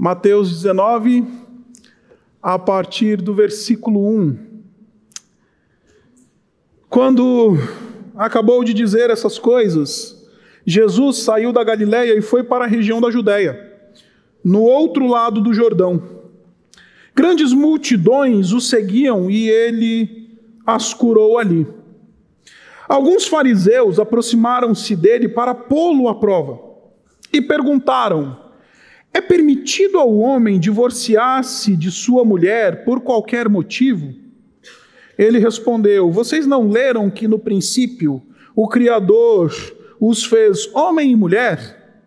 Mateus 19, a partir do versículo 1. Quando acabou de dizer essas coisas, Jesus saiu da Galiléia e foi para a região da Judéia, no outro lado do Jordão. Grandes multidões o seguiam e ele as curou ali. Alguns fariseus aproximaram-se dele para pô-lo à prova e perguntaram: É permitido ao homem divorciar-se de sua mulher por qualquer motivo? Ele respondeu: Vocês não leram que no princípio o Criador os fez homem e mulher?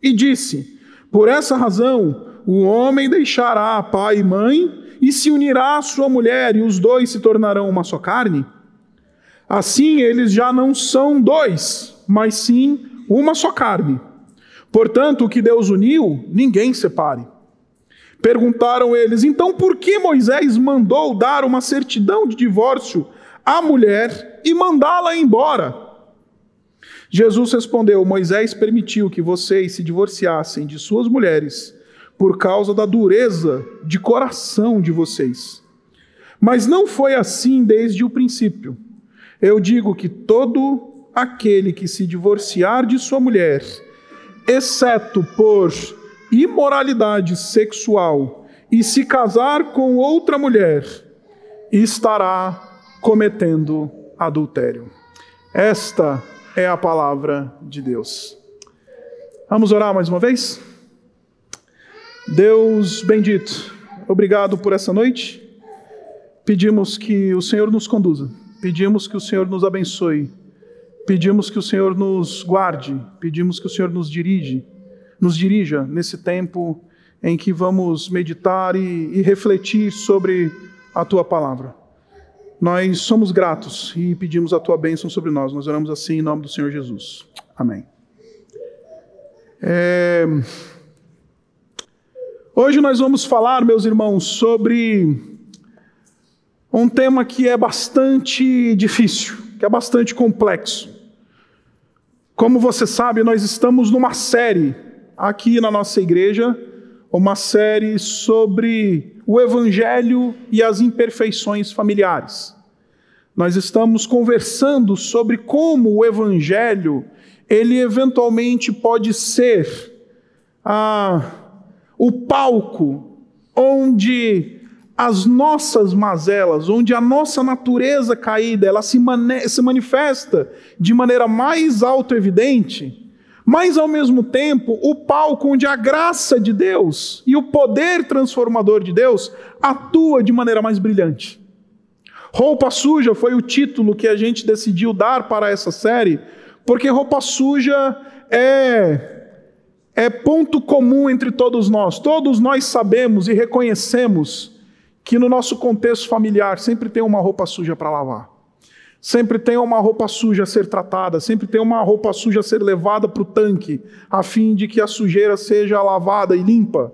E disse: Por essa razão o homem deixará pai e mãe e se unirá à sua mulher, e os dois se tornarão uma só carne? Assim eles já não são dois, mas sim uma só carne. Portanto, o que Deus uniu, ninguém separe. Perguntaram eles: então por que Moisés mandou dar uma certidão de divórcio à mulher e mandá-la embora? Jesus respondeu: Moisés permitiu que vocês se divorciassem de suas mulheres por causa da dureza de coração de vocês. Mas não foi assim desde o princípio. Eu digo que todo aquele que se divorciar de sua mulher, exceto por imoralidade sexual, e se casar com outra mulher, estará cometendo adultério. Esta é a palavra de Deus. Vamos orar mais uma vez? Deus bendito, obrigado por essa noite. Pedimos que o Senhor nos conduza Pedimos que o Senhor nos abençoe. Pedimos que o Senhor nos guarde. Pedimos que o Senhor nos dirige, nos dirija nesse tempo em que vamos meditar e, e refletir sobre a tua palavra. Nós somos gratos e pedimos a tua bênção sobre nós. Nós oramos assim em nome do Senhor Jesus. Amém. É... Hoje nós vamos falar, meus irmãos, sobre um tema que é bastante difícil, que é bastante complexo. Como você sabe, nós estamos numa série aqui na nossa igreja, uma série sobre o evangelho e as imperfeições familiares. Nós estamos conversando sobre como o evangelho ele eventualmente pode ser ah, o palco onde as nossas mazelas, onde a nossa natureza caída, ela se, se manifesta de maneira mais auto-evidente, mas ao mesmo tempo o palco onde a graça de Deus e o poder transformador de Deus atua de maneira mais brilhante. Roupa suja foi o título que a gente decidiu dar para essa série, porque roupa suja é é ponto comum entre todos nós. Todos nós sabemos e reconhecemos que no nosso contexto familiar sempre tem uma roupa suja para lavar. Sempre tem uma roupa suja a ser tratada, sempre tem uma roupa suja a ser levada para o tanque, a fim de que a sujeira seja lavada e limpa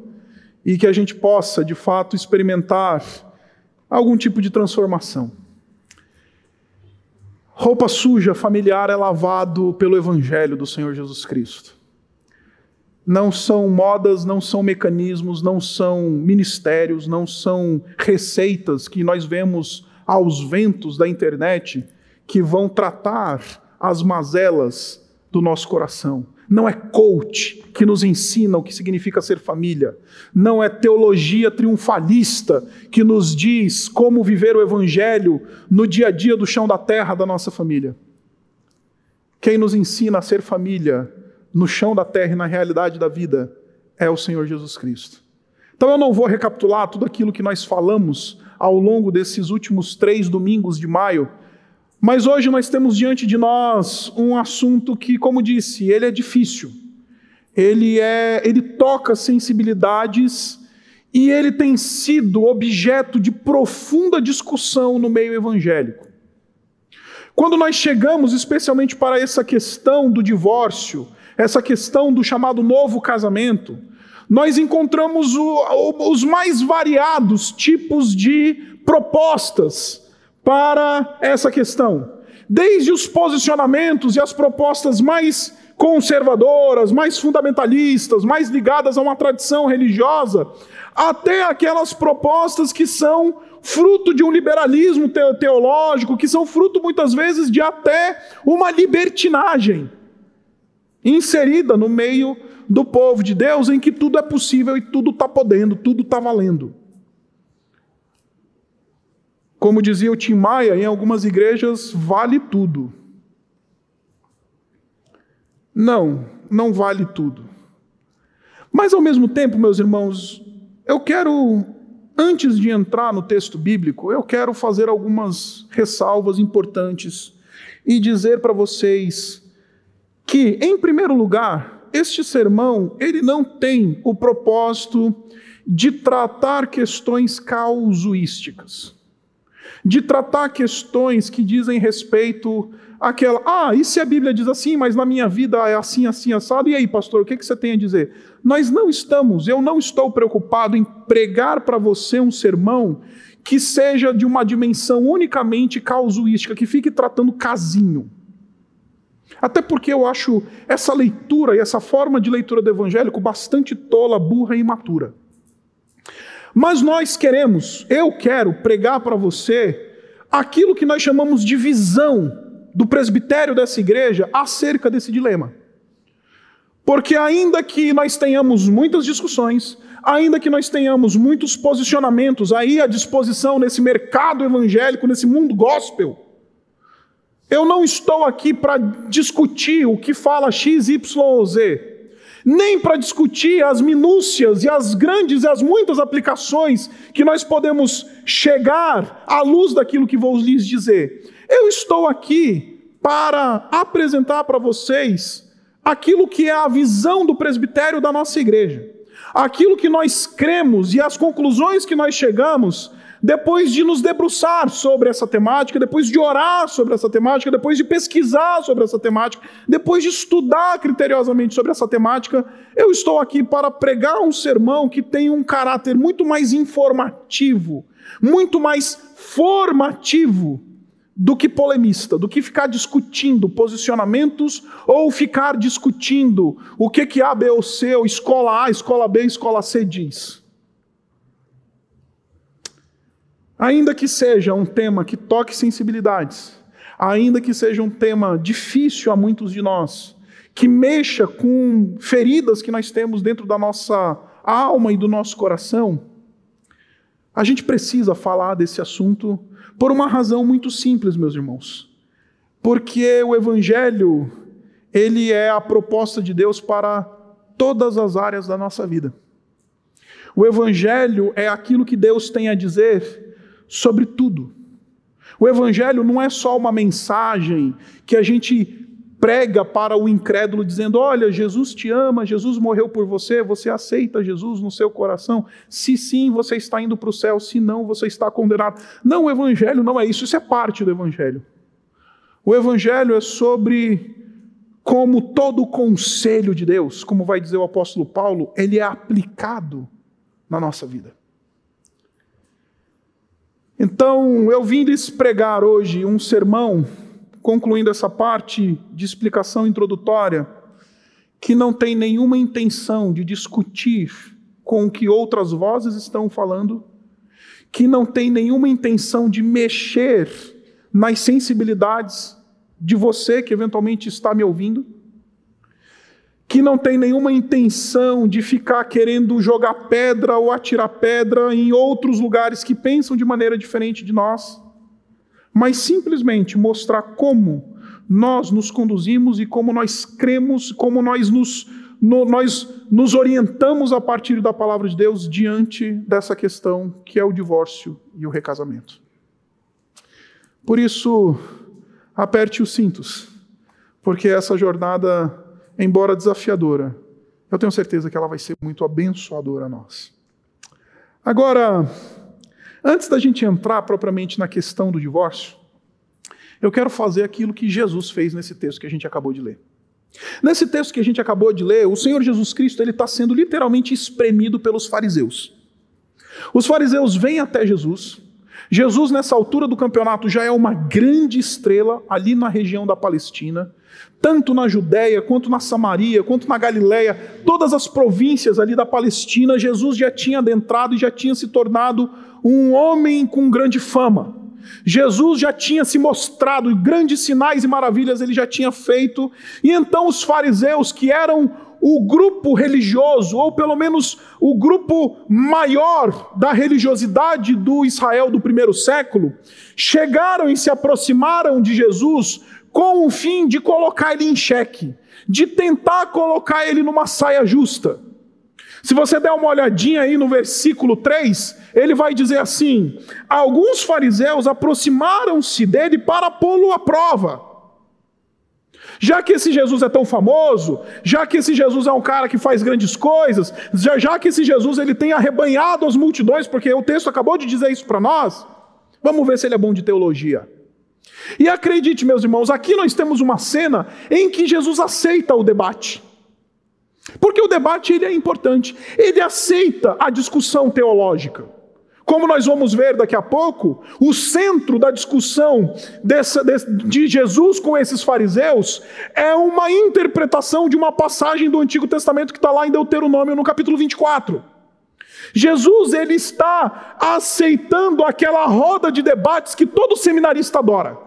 e que a gente possa, de fato, experimentar algum tipo de transformação. Roupa suja familiar é lavado pelo Evangelho do Senhor Jesus Cristo não são modas, não são mecanismos, não são ministérios, não são receitas que nós vemos aos ventos da internet que vão tratar as mazelas do nosso coração. Não é coach que nos ensina o que significa ser família. Não é teologia triunfalista que nos diz como viver o evangelho no dia a dia do chão da terra da nossa família. Quem nos ensina a ser família no chão da terra e na realidade da vida é o Senhor Jesus Cristo. Então eu não vou recapitular tudo aquilo que nós falamos ao longo desses últimos três domingos de maio, mas hoje nós temos diante de nós um assunto que, como disse, ele é difícil. Ele é, ele toca sensibilidades e ele tem sido objeto de profunda discussão no meio evangélico. Quando nós chegamos especialmente para essa questão do divórcio, essa questão do chamado novo casamento, nós encontramos o, os mais variados tipos de propostas para essa questão. Desde os posicionamentos e as propostas mais conservadoras, mais fundamentalistas, mais ligadas a uma tradição religiosa, até aquelas propostas que são fruto de um liberalismo teológico, que são fruto muitas vezes de até uma libertinagem inserida no meio do povo de Deus, em que tudo é possível e tudo está podendo, tudo está valendo. Como dizia o Tim Maia, em algumas igrejas vale tudo. Não, não vale tudo. Mas ao mesmo tempo, meus irmãos, eu quero, antes de entrar no texto bíblico, eu quero fazer algumas ressalvas importantes e dizer para vocês que, em primeiro lugar, este sermão, ele não tem o propósito de tratar questões causuísticas, de tratar questões que dizem respeito àquela, ah, e se a Bíblia diz assim, mas na minha vida é assim, assim, assado, e aí, pastor, o que você tem a dizer? Nós não estamos, eu não estou preocupado em pregar para você um sermão que seja de uma dimensão unicamente causuística, que fique tratando casinho. Até porque eu acho essa leitura e essa forma de leitura do evangélico bastante tola, burra e imatura. Mas nós queremos, eu quero pregar para você aquilo que nós chamamos de visão do presbitério dessa igreja acerca desse dilema. Porque ainda que nós tenhamos muitas discussões, ainda que nós tenhamos muitos posicionamentos aí à disposição nesse mercado evangélico, nesse mundo gospel, eu não estou aqui para discutir o que fala X, Y ou Z, nem para discutir as minúcias e as grandes e as muitas aplicações que nós podemos chegar à luz daquilo que vou lhes dizer. Eu estou aqui para apresentar para vocês aquilo que é a visão do presbitério da nossa igreja, aquilo que nós cremos e as conclusões que nós chegamos depois de nos debruçar sobre essa temática, depois de orar sobre essa temática, depois de pesquisar sobre essa temática, depois de estudar criteriosamente sobre essa temática, eu estou aqui para pregar um sermão que tem um caráter muito mais informativo, muito mais formativo do que polemista, do que ficar discutindo posicionamentos ou ficar discutindo o que que A, B ou C, ou escola A, escola B, escola C diz. Ainda que seja um tema que toque sensibilidades, ainda que seja um tema difícil a muitos de nós, que mexa com feridas que nós temos dentro da nossa alma e do nosso coração, a gente precisa falar desse assunto por uma razão muito simples, meus irmãos. Porque o evangelho, ele é a proposta de Deus para todas as áreas da nossa vida. O evangelho é aquilo que Deus tem a dizer sobre tudo. O Evangelho não é só uma mensagem que a gente prega para o incrédulo, dizendo: Olha, Jesus te ama, Jesus morreu por você, você aceita Jesus no seu coração. Se sim, você está indo para o céu, se não, você está condenado. Não, o Evangelho não é isso, isso é parte do Evangelho. O Evangelho é sobre como todo o conselho de Deus, como vai dizer o apóstolo Paulo, ele é aplicado na nossa vida. Então, eu vim lhes pregar hoje um sermão, concluindo essa parte de explicação introdutória, que não tem nenhuma intenção de discutir com o que outras vozes estão falando, que não tem nenhuma intenção de mexer nas sensibilidades de você que eventualmente está me ouvindo, que não tem nenhuma intenção de ficar querendo jogar pedra ou atirar pedra em outros lugares que pensam de maneira diferente de nós, mas simplesmente mostrar como nós nos conduzimos e como nós cremos, como nós nos, no, nós nos orientamos a partir da palavra de Deus diante dessa questão que é o divórcio e o recasamento. Por isso, aperte os cintos, porque essa jornada embora desafiadora, eu tenho certeza que ela vai ser muito abençoadora a nós. Agora, antes da gente entrar propriamente na questão do divórcio, eu quero fazer aquilo que Jesus fez nesse texto que a gente acabou de ler. Nesse texto que a gente acabou de ler, o Senhor Jesus Cristo ele está sendo literalmente espremido pelos fariseus. Os fariseus vêm até Jesus Jesus, nessa altura do campeonato, já é uma grande estrela ali na região da Palestina, tanto na Judéia, quanto na Samaria, quanto na Galiléia, todas as províncias ali da Palestina, Jesus já tinha adentrado e já tinha se tornado um homem com grande fama. Jesus já tinha se mostrado, grandes sinais e maravilhas ele já tinha feito, e então os fariseus, que eram o grupo religioso, ou pelo menos o grupo maior da religiosidade do Israel do primeiro século, chegaram e se aproximaram de Jesus com o fim de colocar ele em xeque, de tentar colocar ele numa saia justa. Se você der uma olhadinha aí no versículo 3, ele vai dizer assim: Alguns fariseus aproximaram-se dele para pô-lo à prova. Já que esse Jesus é tão famoso, já que esse Jesus é um cara que faz grandes coisas, já, já que esse Jesus ele tem arrebanhado as multidões, porque o texto acabou de dizer isso para nós, vamos ver se ele é bom de teologia. E acredite, meus irmãos, aqui nós temos uma cena em que Jesus aceita o debate. Porque o debate ele é importante. Ele aceita a discussão teológica. Como nós vamos ver daqui a pouco, o centro da discussão dessa, de Jesus com esses fariseus é uma interpretação de uma passagem do Antigo Testamento que está lá em Deuteronômio, no capítulo 24. Jesus ele está aceitando aquela roda de debates que todo seminarista adora.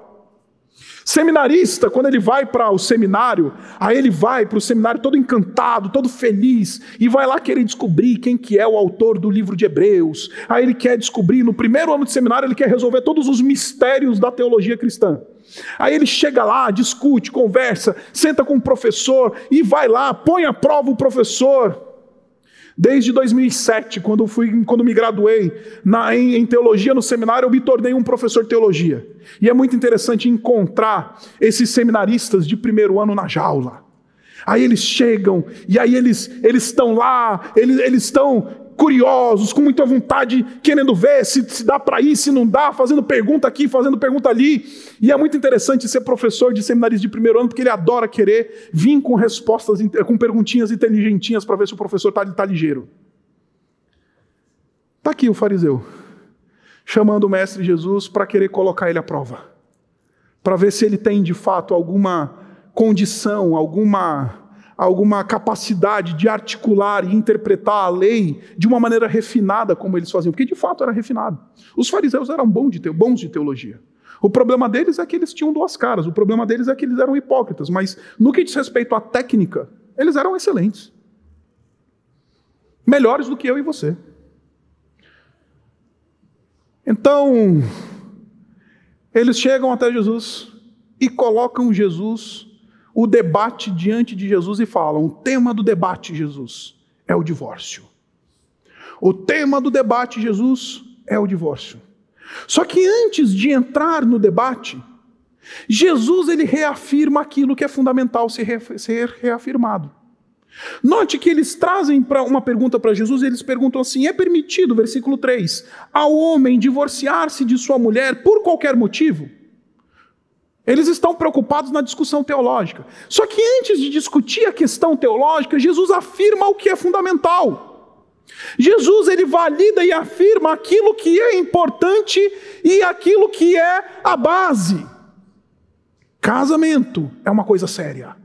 Seminarista, quando ele vai para o seminário, aí ele vai para o seminário todo encantado, todo feliz, e vai lá querer descobrir quem que é o autor do livro de Hebreus. Aí ele quer descobrir, no primeiro ano de seminário, ele quer resolver todos os mistérios da teologia cristã. Aí ele chega lá, discute, conversa, senta com o professor e vai lá, põe à prova o professor. Desde 2007, quando, fui, quando me graduei na, em, em, teologia no seminário, eu me tornei um professor de teologia. E é muito interessante encontrar esses seminaristas de primeiro ano na jaula. Aí eles chegam, e aí eles, eles estão lá, eles, eles estão curiosos, com muita vontade, querendo ver se, se dá para ir, se não dá, fazendo pergunta aqui, fazendo pergunta ali. E é muito interessante ser professor de seminarista de primeiro ano, porque ele adora querer vir com respostas, com perguntinhas inteligentinhas para ver se o professor está tá ligeiro. Está aqui o fariseu, chamando o mestre Jesus para querer colocar ele à prova, para ver se ele tem de fato alguma condição, alguma alguma capacidade de articular e interpretar a lei de uma maneira refinada como eles faziam, porque de fato era refinado. Os fariseus eram bons de, bons de teologia. O problema deles é que eles tinham duas caras, o problema deles é que eles eram hipócritas, mas no que diz respeito à técnica, eles eram excelentes. Melhores do que eu e você. Então, eles chegam até Jesus e colocam Jesus o debate diante de Jesus e falam: o tema do debate, Jesus, é o divórcio. O tema do debate, Jesus, é o divórcio. Só que antes de entrar no debate, Jesus ele reafirma aquilo que é fundamental ser, reafirmado. Note que eles trazem para uma pergunta para Jesus, eles perguntam assim: é permitido, versículo 3, ao homem divorciar-se de sua mulher por qualquer motivo? Eles estão preocupados na discussão teológica. Só que antes de discutir a questão teológica, Jesus afirma o que é fundamental. Jesus ele valida e afirma aquilo que é importante e aquilo que é a base. Casamento é uma coisa séria.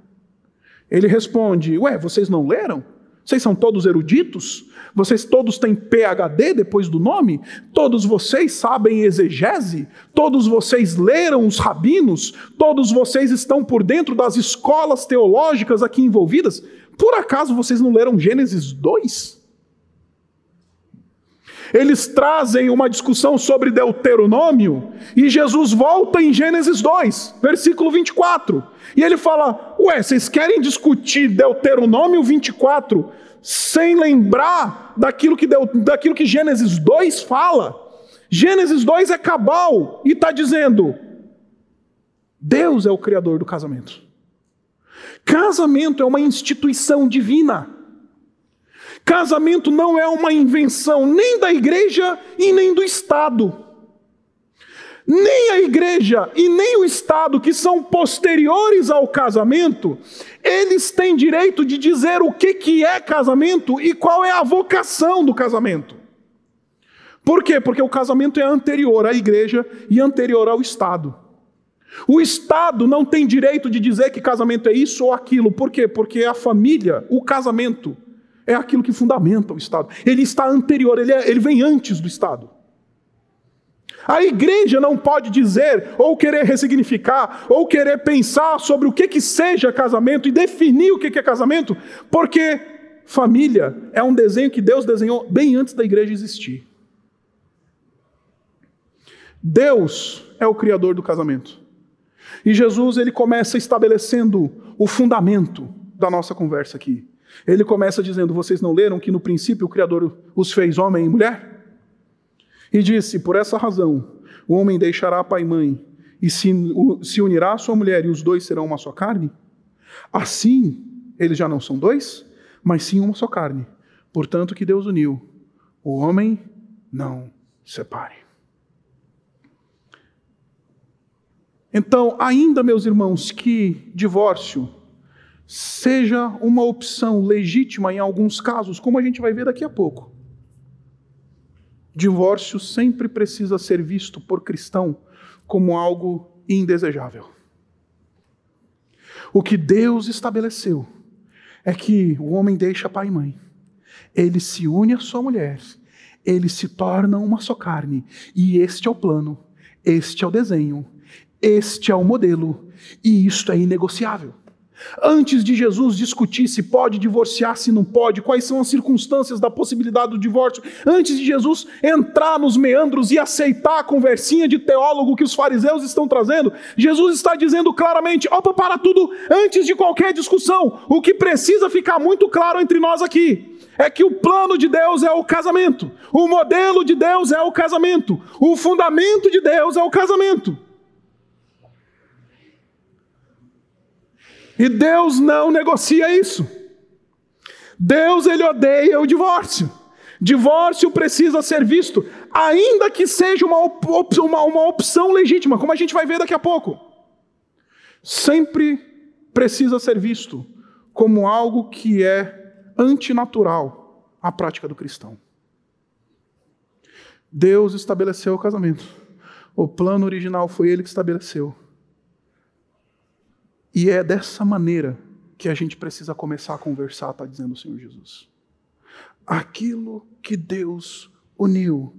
Ele responde: Ué, vocês não leram? Vocês são todos eruditos? Vocês todos têm PhD depois do nome? Todos vocês sabem exegese? Todos vocês leram os rabinos? Todos vocês estão por dentro das escolas teológicas aqui envolvidas? Por acaso vocês não leram Gênesis 2? Eles trazem uma discussão sobre Deuteronômio e Jesus volta em Gênesis 2, versículo 24. E ele fala: Ué, vocês querem discutir Deuteronômio 24 sem lembrar daquilo que, deu, daquilo que Gênesis 2 fala. Gênesis 2 é cabal e está dizendo: Deus é o criador do casamento. Casamento é uma instituição divina. Casamento não é uma invenção nem da igreja e nem do Estado. Nem a igreja e nem o Estado, que são posteriores ao casamento, eles têm direito de dizer o que, que é casamento e qual é a vocação do casamento. Por quê? Porque o casamento é anterior à igreja e anterior ao Estado. O Estado não tem direito de dizer que casamento é isso ou aquilo. Por quê? Porque a família, o casamento, é aquilo que fundamenta o Estado. Ele está anterior, ele, é, ele vem antes do Estado. A igreja não pode dizer, ou querer ressignificar, ou querer pensar sobre o que, que seja casamento e definir o que, que é casamento, porque família é um desenho que Deus desenhou bem antes da igreja existir. Deus é o criador do casamento. E Jesus ele começa estabelecendo o fundamento da nossa conversa aqui. Ele começa dizendo: Vocês não leram que no princípio o Criador os fez homem e mulher? E disse: Por essa razão, o homem deixará pai e mãe e se, se unirá à sua mulher, e os dois serão uma só carne? Assim, eles já não são dois, mas sim uma só carne. Portanto, que Deus uniu, o homem não separe. Então, ainda, meus irmãos, que divórcio seja uma opção legítima em alguns casos, como a gente vai ver daqui a pouco. Divórcio sempre precisa ser visto por cristão como algo indesejável. O que Deus estabeleceu é que o homem deixa pai e mãe, ele se une à sua mulher, eles se tornam uma só carne, e este é o plano, este é o desenho, este é o modelo, e isto é inegociável. Antes de Jesus discutir se pode divorciar, se não pode, quais são as circunstâncias da possibilidade do divórcio, antes de Jesus entrar nos meandros e aceitar a conversinha de teólogo que os fariseus estão trazendo, Jesus está dizendo claramente: opa, para tudo, antes de qualquer discussão, o que precisa ficar muito claro entre nós aqui é que o plano de Deus é o casamento, o modelo de Deus é o casamento, o fundamento de Deus é o casamento. E Deus não negocia isso. Deus ele odeia o divórcio. Divórcio precisa ser visto, ainda que seja uma, uma, uma opção legítima, como a gente vai ver daqui a pouco. Sempre precisa ser visto como algo que é antinatural à prática do cristão. Deus estabeleceu o casamento. O plano original foi ele que estabeleceu. E é dessa maneira que a gente precisa começar a conversar, está dizendo o Senhor Jesus. Aquilo que Deus uniu,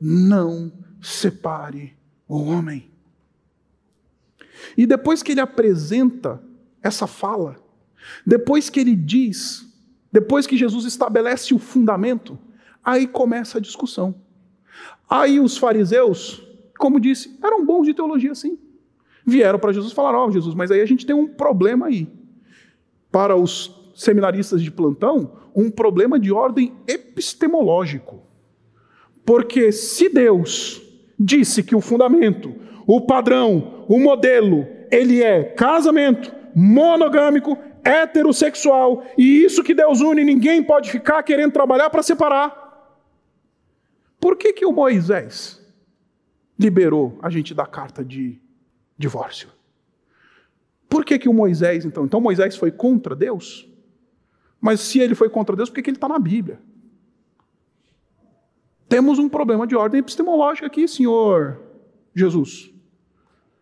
não separe o homem. E depois que ele apresenta essa fala, depois que ele diz, depois que Jesus estabelece o fundamento, aí começa a discussão. Aí os fariseus, como disse, eram bons de teologia sim vieram para Jesus e falaram: Ó, oh, Jesus, mas aí a gente tem um problema aí. Para os seminaristas de plantão, um problema de ordem epistemológico. Porque se Deus disse que o fundamento, o padrão, o modelo, ele é casamento monogâmico, heterossexual, e isso que Deus une, ninguém pode ficar querendo trabalhar para separar. Por que, que o Moisés liberou a gente da carta de divórcio. Por que, que o Moisés, então? Então Moisés foi contra Deus? Mas se ele foi contra Deus, por que, que ele está na Bíblia? Temos um problema de ordem epistemológica aqui, Senhor Jesus.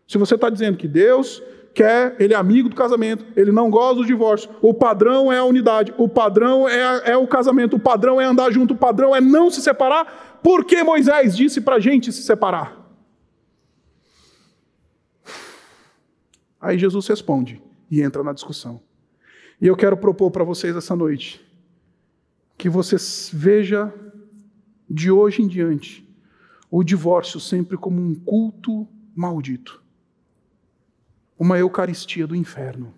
Se você está dizendo que Deus quer, ele é amigo do casamento, ele não gosta do divórcio, o padrão é a unidade, o padrão é, é o casamento, o padrão é andar junto, o padrão é não se separar, por que Moisés disse para a gente se separar? Aí Jesus responde e entra na discussão. E eu quero propor para vocês essa noite que você veja de hoje em diante o divórcio sempre como um culto maldito, uma eucaristia do inferno,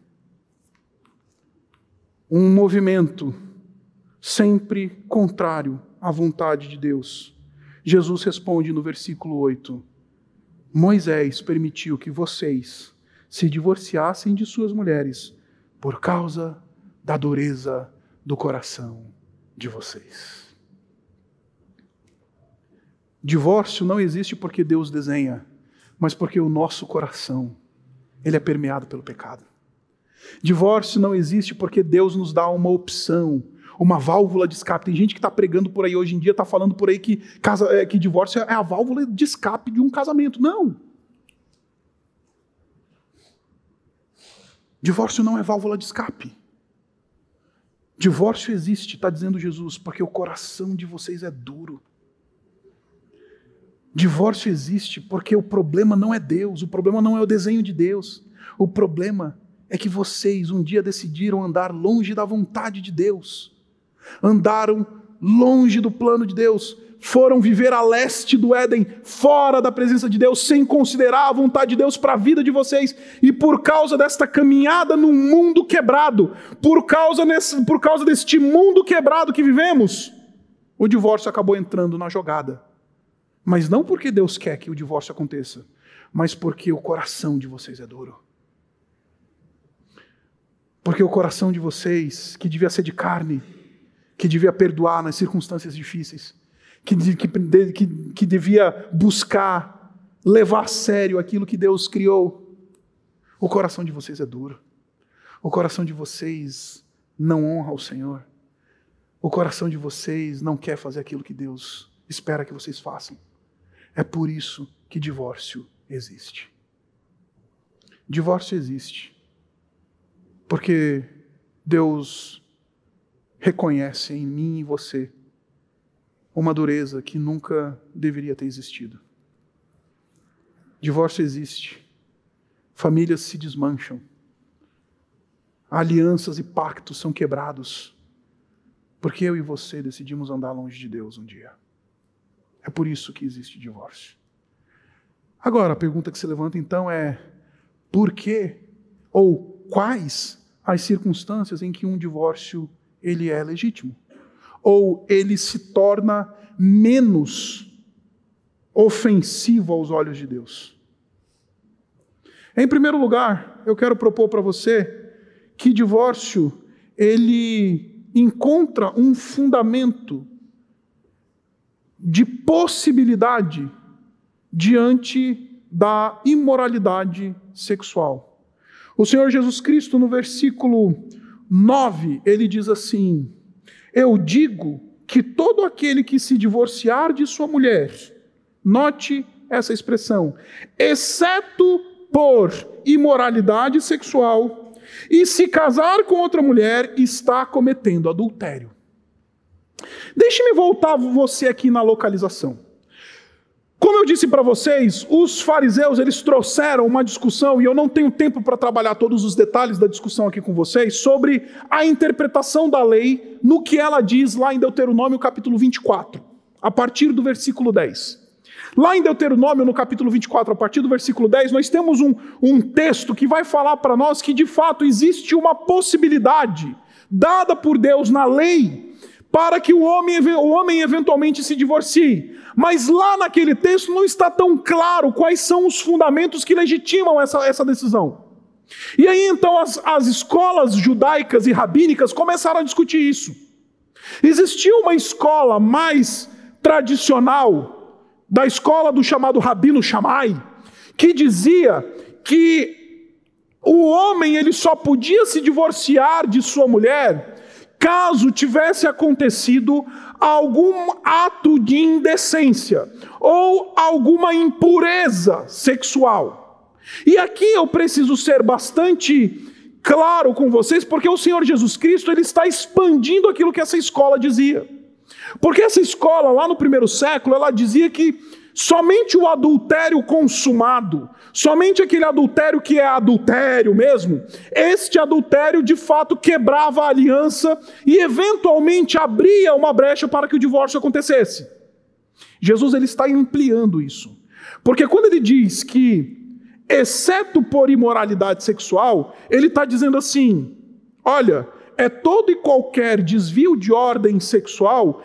um movimento sempre contrário à vontade de Deus. Jesus responde no versículo 8: Moisés permitiu que vocês se divorciassem de suas mulheres por causa da dureza do coração de vocês. Divórcio não existe porque Deus desenha, mas porque o nosso coração ele é permeado pelo pecado. Divórcio não existe porque Deus nos dá uma opção, uma válvula de escape. Tem gente que está pregando por aí hoje em dia, está falando por aí que, casa, é, que divórcio é a válvula de escape de um casamento. Não. Divórcio não é válvula de escape. Divórcio existe, está dizendo Jesus, porque o coração de vocês é duro. Divórcio existe porque o problema não é Deus, o problema não é o desenho de Deus. O problema é que vocês um dia decidiram andar longe da vontade de Deus, andaram longe do plano de Deus, foram viver a leste do Éden, fora da presença de Deus, sem considerar a vontade de Deus para a vida de vocês, e por causa desta caminhada num mundo quebrado, por causa, nesse, por causa deste mundo quebrado que vivemos, o divórcio acabou entrando na jogada. Mas não porque Deus quer que o divórcio aconteça, mas porque o coração de vocês é duro. Porque o coração de vocês, que devia ser de carne, que devia perdoar nas circunstâncias difíceis, que, que, que, que devia buscar levar a sério aquilo que Deus criou, o coração de vocês é duro. O coração de vocês não honra o Senhor. O coração de vocês não quer fazer aquilo que Deus espera que vocês façam. É por isso que divórcio existe. Divórcio existe porque Deus reconhece em mim e você uma dureza que nunca deveria ter existido. Divórcio existe, famílias se desmancham, alianças e pactos são quebrados, porque eu e você decidimos andar longe de Deus um dia. É por isso que existe divórcio. Agora, a pergunta que se levanta então é: por que ou quais as circunstâncias em que um divórcio ele é legítimo ou ele se torna menos ofensivo aos olhos de Deus. Em primeiro lugar, eu quero propor para você que divórcio ele encontra um fundamento de possibilidade diante da imoralidade sexual. O Senhor Jesus Cristo, no versículo 9, ele diz assim: Eu digo que todo aquele que se divorciar de sua mulher, note essa expressão, exceto por imoralidade sexual, e se casar com outra mulher, está cometendo adultério. Deixe-me voltar você aqui na localização. Como eu disse para vocês, os fariseus eles trouxeram uma discussão, e eu não tenho tempo para trabalhar todos os detalhes da discussão aqui com vocês, sobre a interpretação da lei no que ela diz lá em Deuteronômio capítulo 24, a partir do versículo 10. Lá em Deuteronômio, no capítulo 24, a partir do versículo 10, nós temos um, um texto que vai falar para nós que de fato existe uma possibilidade dada por Deus na lei para que o homem, o homem eventualmente se divorcie. Mas lá naquele texto não está tão claro quais são os fundamentos que legitimam essa, essa decisão. E aí então as, as escolas judaicas e rabínicas começaram a discutir isso. Existia uma escola mais tradicional, da escola do chamado Rabino Shammai, que dizia que o homem ele só podia se divorciar de sua mulher caso tivesse acontecido algum ato de indecência ou alguma impureza sexual. E aqui eu preciso ser bastante claro com vocês, porque o Senhor Jesus Cristo ele está expandindo aquilo que essa escola dizia. Porque essa escola lá no primeiro século, ela dizia que somente o adultério consumado Somente aquele adultério que é adultério mesmo, este adultério de fato quebrava a aliança e eventualmente abria uma brecha para que o divórcio acontecesse. Jesus ele está ampliando isso. Porque quando ele diz que, exceto por imoralidade sexual, ele está dizendo assim: olha, é todo e qualquer desvio de ordem sexual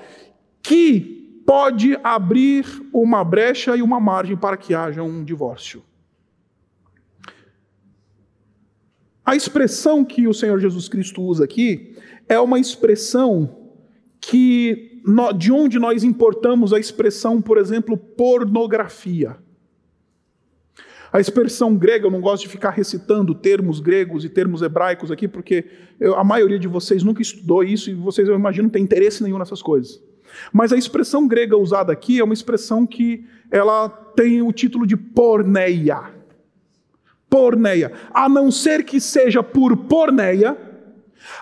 que pode abrir uma brecha e uma margem para que haja um divórcio. A expressão que o Senhor Jesus Cristo usa aqui é uma expressão que de onde nós importamos a expressão, por exemplo, pornografia. A expressão grega, eu não gosto de ficar recitando termos gregos e termos hebraicos aqui, porque eu, a maioria de vocês nunca estudou isso e vocês, eu imagino, não tem interesse nenhum nessas coisas. Mas a expressão grega usada aqui é uma expressão que ela tem o título de porneia. Porneia. A não ser que seja por porneia,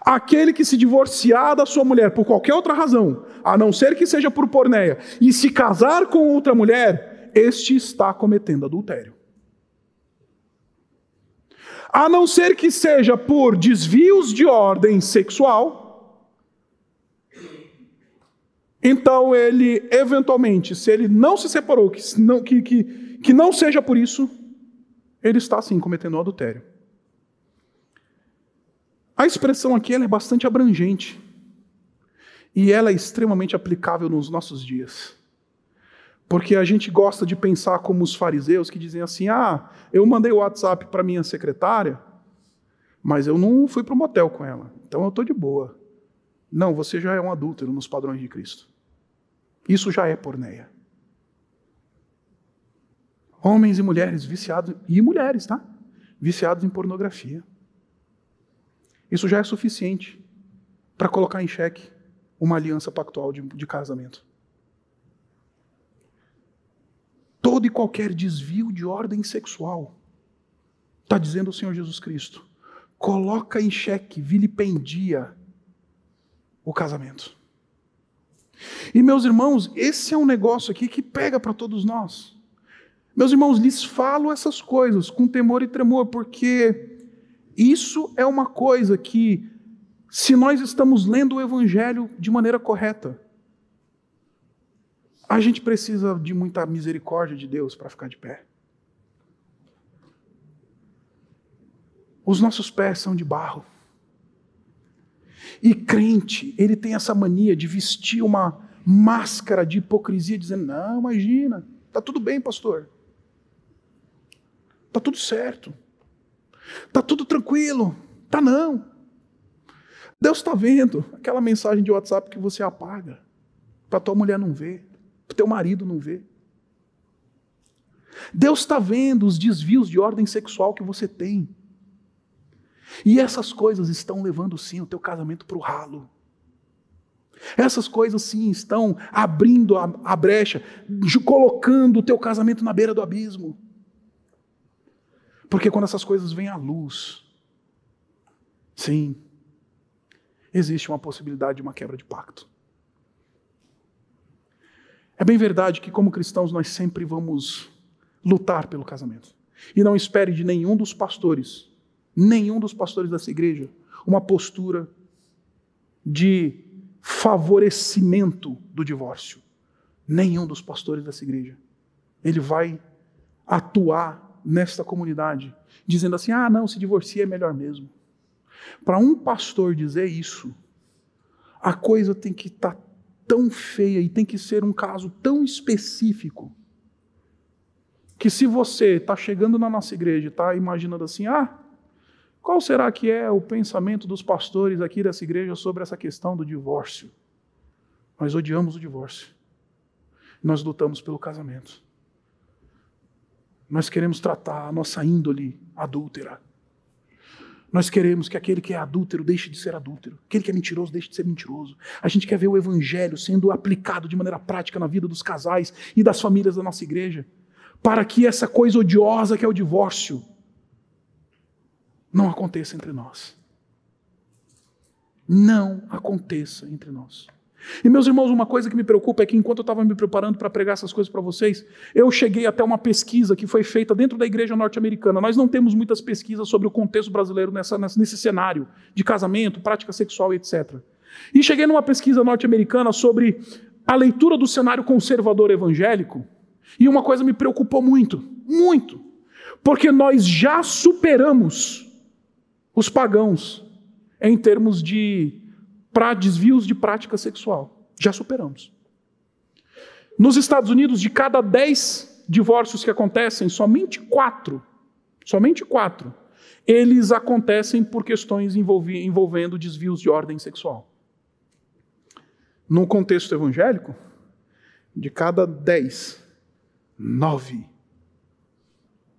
aquele que se divorciar da sua mulher por qualquer outra razão, a não ser que seja por porneia, e se casar com outra mulher, este está cometendo adultério. A não ser que seja por desvios de ordem sexual, então ele, eventualmente, se ele não se separou, que não, que, que, que não seja por isso, ele está sim cometendo adultério. A expressão aqui é bastante abrangente. E ela é extremamente aplicável nos nossos dias. Porque a gente gosta de pensar como os fariseus que dizem assim: ah, eu mandei o WhatsApp para minha secretária, mas eu não fui para o motel com ela, então eu estou de boa. Não, você já é um adúltero nos padrões de Cristo. Isso já é porneia. Homens e mulheres viciados, e mulheres, tá? Viciados em pornografia. Isso já é suficiente para colocar em xeque uma aliança pactual de, de casamento. Todo e qualquer desvio de ordem sexual, está dizendo o Senhor Jesus Cristo, coloca em xeque, vilipendia o casamento. E meus irmãos, esse é um negócio aqui que pega para todos nós. Meus irmãos, lhes falo essas coisas com temor e tremor, porque isso é uma coisa que se nós estamos lendo o Evangelho de maneira correta. A gente precisa de muita misericórdia de Deus para ficar de pé. Os nossos pés são de barro. E crente, ele tem essa mania de vestir uma máscara de hipocrisia, dizendo: Não, imagina, está tudo bem, pastor. Está tudo certo. Está tudo tranquilo. Está não. Deus está vendo aquela mensagem de WhatsApp que você apaga, para tua mulher não ver, para teu marido não ver. Deus está vendo os desvios de ordem sexual que você tem. E essas coisas estão levando sim o teu casamento para o ralo. Essas coisas sim estão abrindo a, a brecha, colocando o teu casamento na beira do abismo. Porque quando essas coisas vêm à luz, sim, existe uma possibilidade de uma quebra de pacto. É bem verdade que, como cristãos, nós sempre vamos lutar pelo casamento. E não espere de nenhum dos pastores, nenhum dos pastores dessa igreja, uma postura de favorecimento do divórcio. Nenhum dos pastores dessa igreja. Ele vai atuar nesta comunidade, dizendo assim: ah, não, se divorcia é melhor mesmo. Para um pastor dizer isso, a coisa tem que estar tá tão feia e tem que ser um caso tão específico que se você está chegando na nossa igreja e está imaginando assim, ah, qual será que é o pensamento dos pastores aqui dessa igreja sobre essa questão do divórcio? Nós odiamos o divórcio. Nós lutamos pelo casamento. Nós queremos tratar a nossa índole adúltera nós queremos que aquele que é adúltero deixe de ser adúltero, aquele que é mentiroso deixe de ser mentiroso. A gente quer ver o evangelho sendo aplicado de maneira prática na vida dos casais e das famílias da nossa igreja, para que essa coisa odiosa que é o divórcio não aconteça entre nós. Não aconteça entre nós. E meus irmãos, uma coisa que me preocupa é que enquanto eu estava me preparando para pregar essas coisas para vocês, eu cheguei até uma pesquisa que foi feita dentro da igreja norte-americana. Nós não temos muitas pesquisas sobre o contexto brasileiro nessa, nesse cenário de casamento, prática sexual, etc. E cheguei numa pesquisa norte-americana sobre a leitura do cenário conservador evangélico, e uma coisa me preocupou muito, muito, porque nós já superamos os pagãos em termos de para desvios de prática sexual. Já superamos. Nos Estados Unidos, de cada 10 divórcios que acontecem, somente quatro, somente quatro, eles acontecem por questões envolvendo desvios de ordem sexual. No contexto evangélico, de cada 10, nove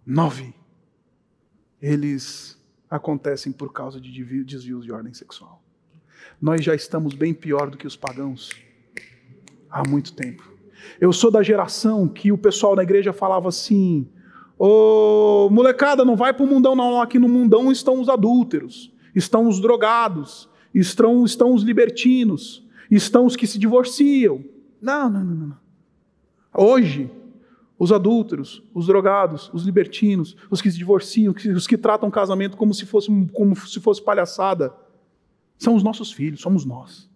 nove, eles acontecem por causa de desvios de ordem sexual. Nós já estamos bem pior do que os pagãos há muito tempo. Eu sou da geração que o pessoal na igreja falava assim: Ô, molecada, não vai para o mundão, não. Aqui no mundão estão os adúlteros, estão os drogados, estão, estão os libertinos, estão os que se divorciam. Não, não, não, não. Hoje, os adúlteros, os drogados, os libertinos, os que se divorciam, os que tratam casamento como se fosse, como se fosse palhaçada, são os nossos filhos, somos nós.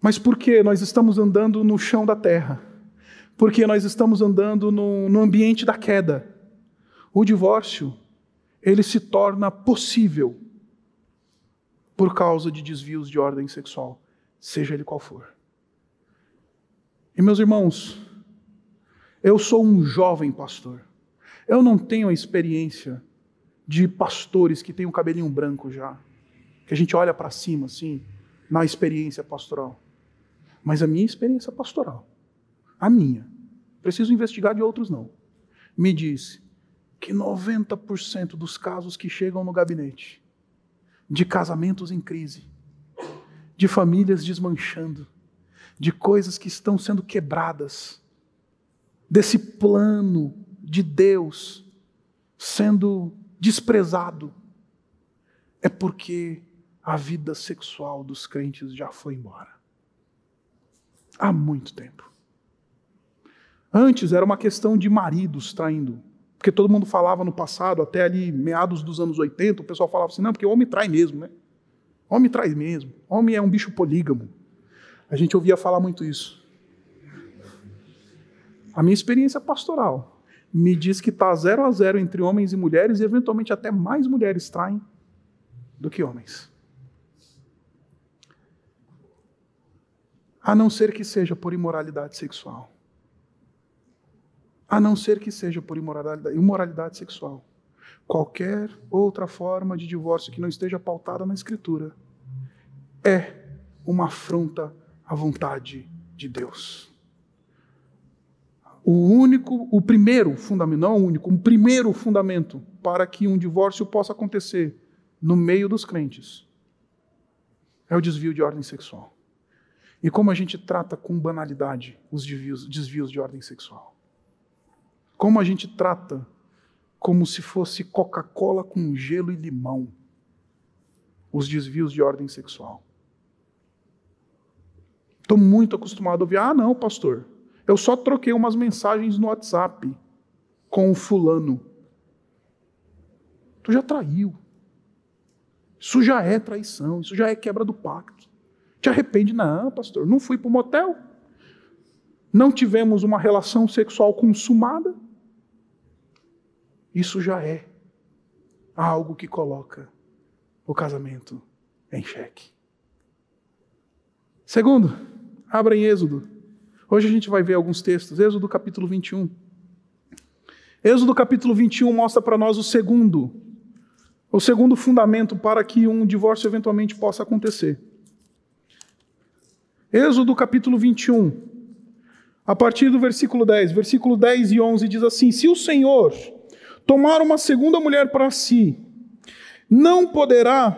Mas por que nós estamos andando no chão da terra? Porque nós estamos andando no, no ambiente da queda. O divórcio, ele se torna possível por causa de desvios de ordem sexual, seja ele qual for. E meus irmãos, eu sou um jovem pastor. Eu não tenho a experiência de pastores que têm um cabelinho branco já, que a gente olha para cima assim, na experiência pastoral. Mas a minha experiência pastoral, a minha, preciso investigar de outros não, me diz que 90% dos casos que chegam no gabinete, de casamentos em crise, de famílias desmanchando, de coisas que estão sendo quebradas, desse plano de Deus sendo desprezado, é porque a vida sexual dos crentes já foi embora. Há muito tempo. Antes era uma questão de maridos traindo. Porque todo mundo falava no passado, até ali meados dos anos 80, o pessoal falava assim: não, porque o homem trai mesmo, né? Homem trai mesmo. Homem é um bicho polígamo. A gente ouvia falar muito isso. A minha experiência pastoral me diz que está zero a zero entre homens e mulheres, e eventualmente até mais mulheres traem do que homens. a não ser que seja por imoralidade sexual. A não ser que seja por imoralidade, imoralidade sexual. Qualquer outra forma de divórcio que não esteja pautada na Escritura é uma afronta à vontade de Deus. O único, o primeiro fundamento, não o único, o primeiro fundamento para que um divórcio possa acontecer no meio dos crentes é o desvio de ordem sexual. E como a gente trata com banalidade os desvios, desvios de ordem sexual. Como a gente trata como se fosse Coca-Cola com gelo e limão os desvios de ordem sexual. Estou muito acostumado a ouvir: ah, não, pastor, eu só troquei umas mensagens no WhatsApp com o fulano. Tu já traiu. Isso já é traição, isso já é quebra do pacto. Te arrepende? Não, pastor, não fui para o motel. Não tivemos uma relação sexual consumada. Isso já é algo que coloca o casamento em xeque. Segundo, abra em Êxodo. Hoje a gente vai ver alguns textos. Êxodo capítulo 21. Êxodo capítulo 21 mostra para nós o segundo, o segundo fundamento para que um divórcio eventualmente possa acontecer. Êxodo capítulo 21, a partir do versículo 10. Versículo 10 e 11 diz assim: Se o Senhor tomar uma segunda mulher para si, não poderá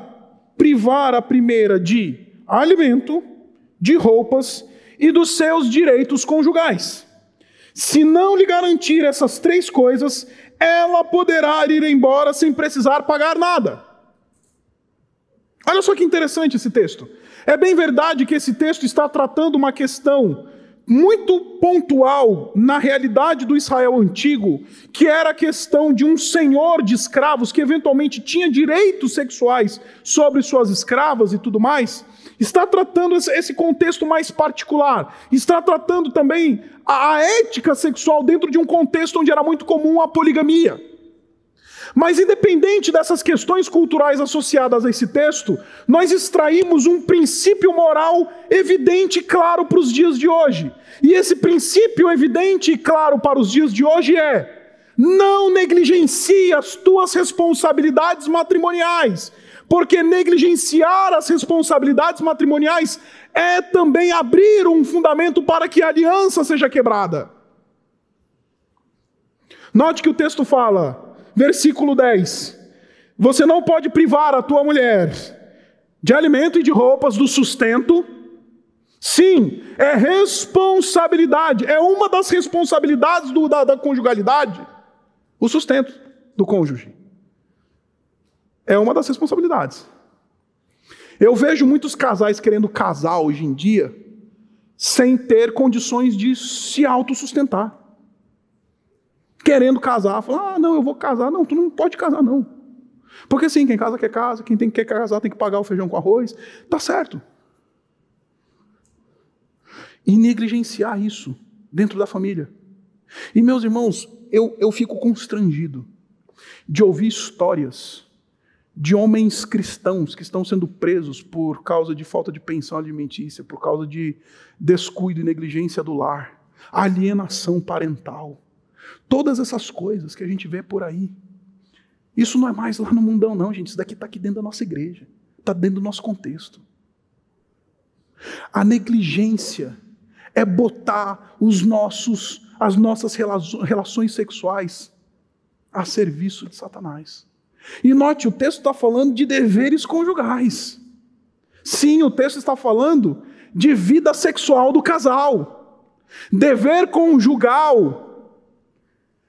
privar a primeira de alimento, de roupas e dos seus direitos conjugais. Se não lhe garantir essas três coisas, ela poderá ir embora sem precisar pagar nada. Olha só que interessante esse texto. É bem verdade que esse texto está tratando uma questão muito pontual na realidade do Israel antigo, que era a questão de um senhor de escravos que eventualmente tinha direitos sexuais sobre suas escravas e tudo mais. Está tratando esse contexto mais particular. Está tratando também a ética sexual dentro de um contexto onde era muito comum a poligamia. Mas, independente dessas questões culturais associadas a esse texto, nós extraímos um princípio moral evidente e claro para os dias de hoje. E esse princípio evidente e claro para os dias de hoje é: não negligencie as tuas responsabilidades matrimoniais, porque negligenciar as responsabilidades matrimoniais é também abrir um fundamento para que a aliança seja quebrada. Note que o texto fala, versículo 10: Você não pode privar a tua mulher de alimento e de roupas, do sustento. Sim, é responsabilidade, é uma das responsabilidades do, da, da conjugalidade, o sustento do cônjuge. É uma das responsabilidades. Eu vejo muitos casais querendo casar hoje em dia sem ter condições de se autossustentar. Querendo casar, falar, ah, não, eu vou casar. Não, tu não pode casar, não. Porque sim, quem casa quer casa, quem tem que quer casar tem que pagar o feijão com arroz. Tá certo. E negligenciar isso dentro da família. E meus irmãos, eu, eu fico constrangido de ouvir histórias de homens cristãos que estão sendo presos por causa de falta de pensão alimentícia, por causa de descuido e negligência do lar, alienação parental. Todas essas coisas que a gente vê por aí. Isso não é mais lá no mundão, não, gente. Isso daqui está aqui dentro da nossa igreja, está dentro do nosso contexto. A negligência é botar os nossos, as nossas relações sexuais a serviço de Satanás. E note, o texto está falando de deveres conjugais. Sim, o texto está falando de vida sexual do casal. Dever conjugal.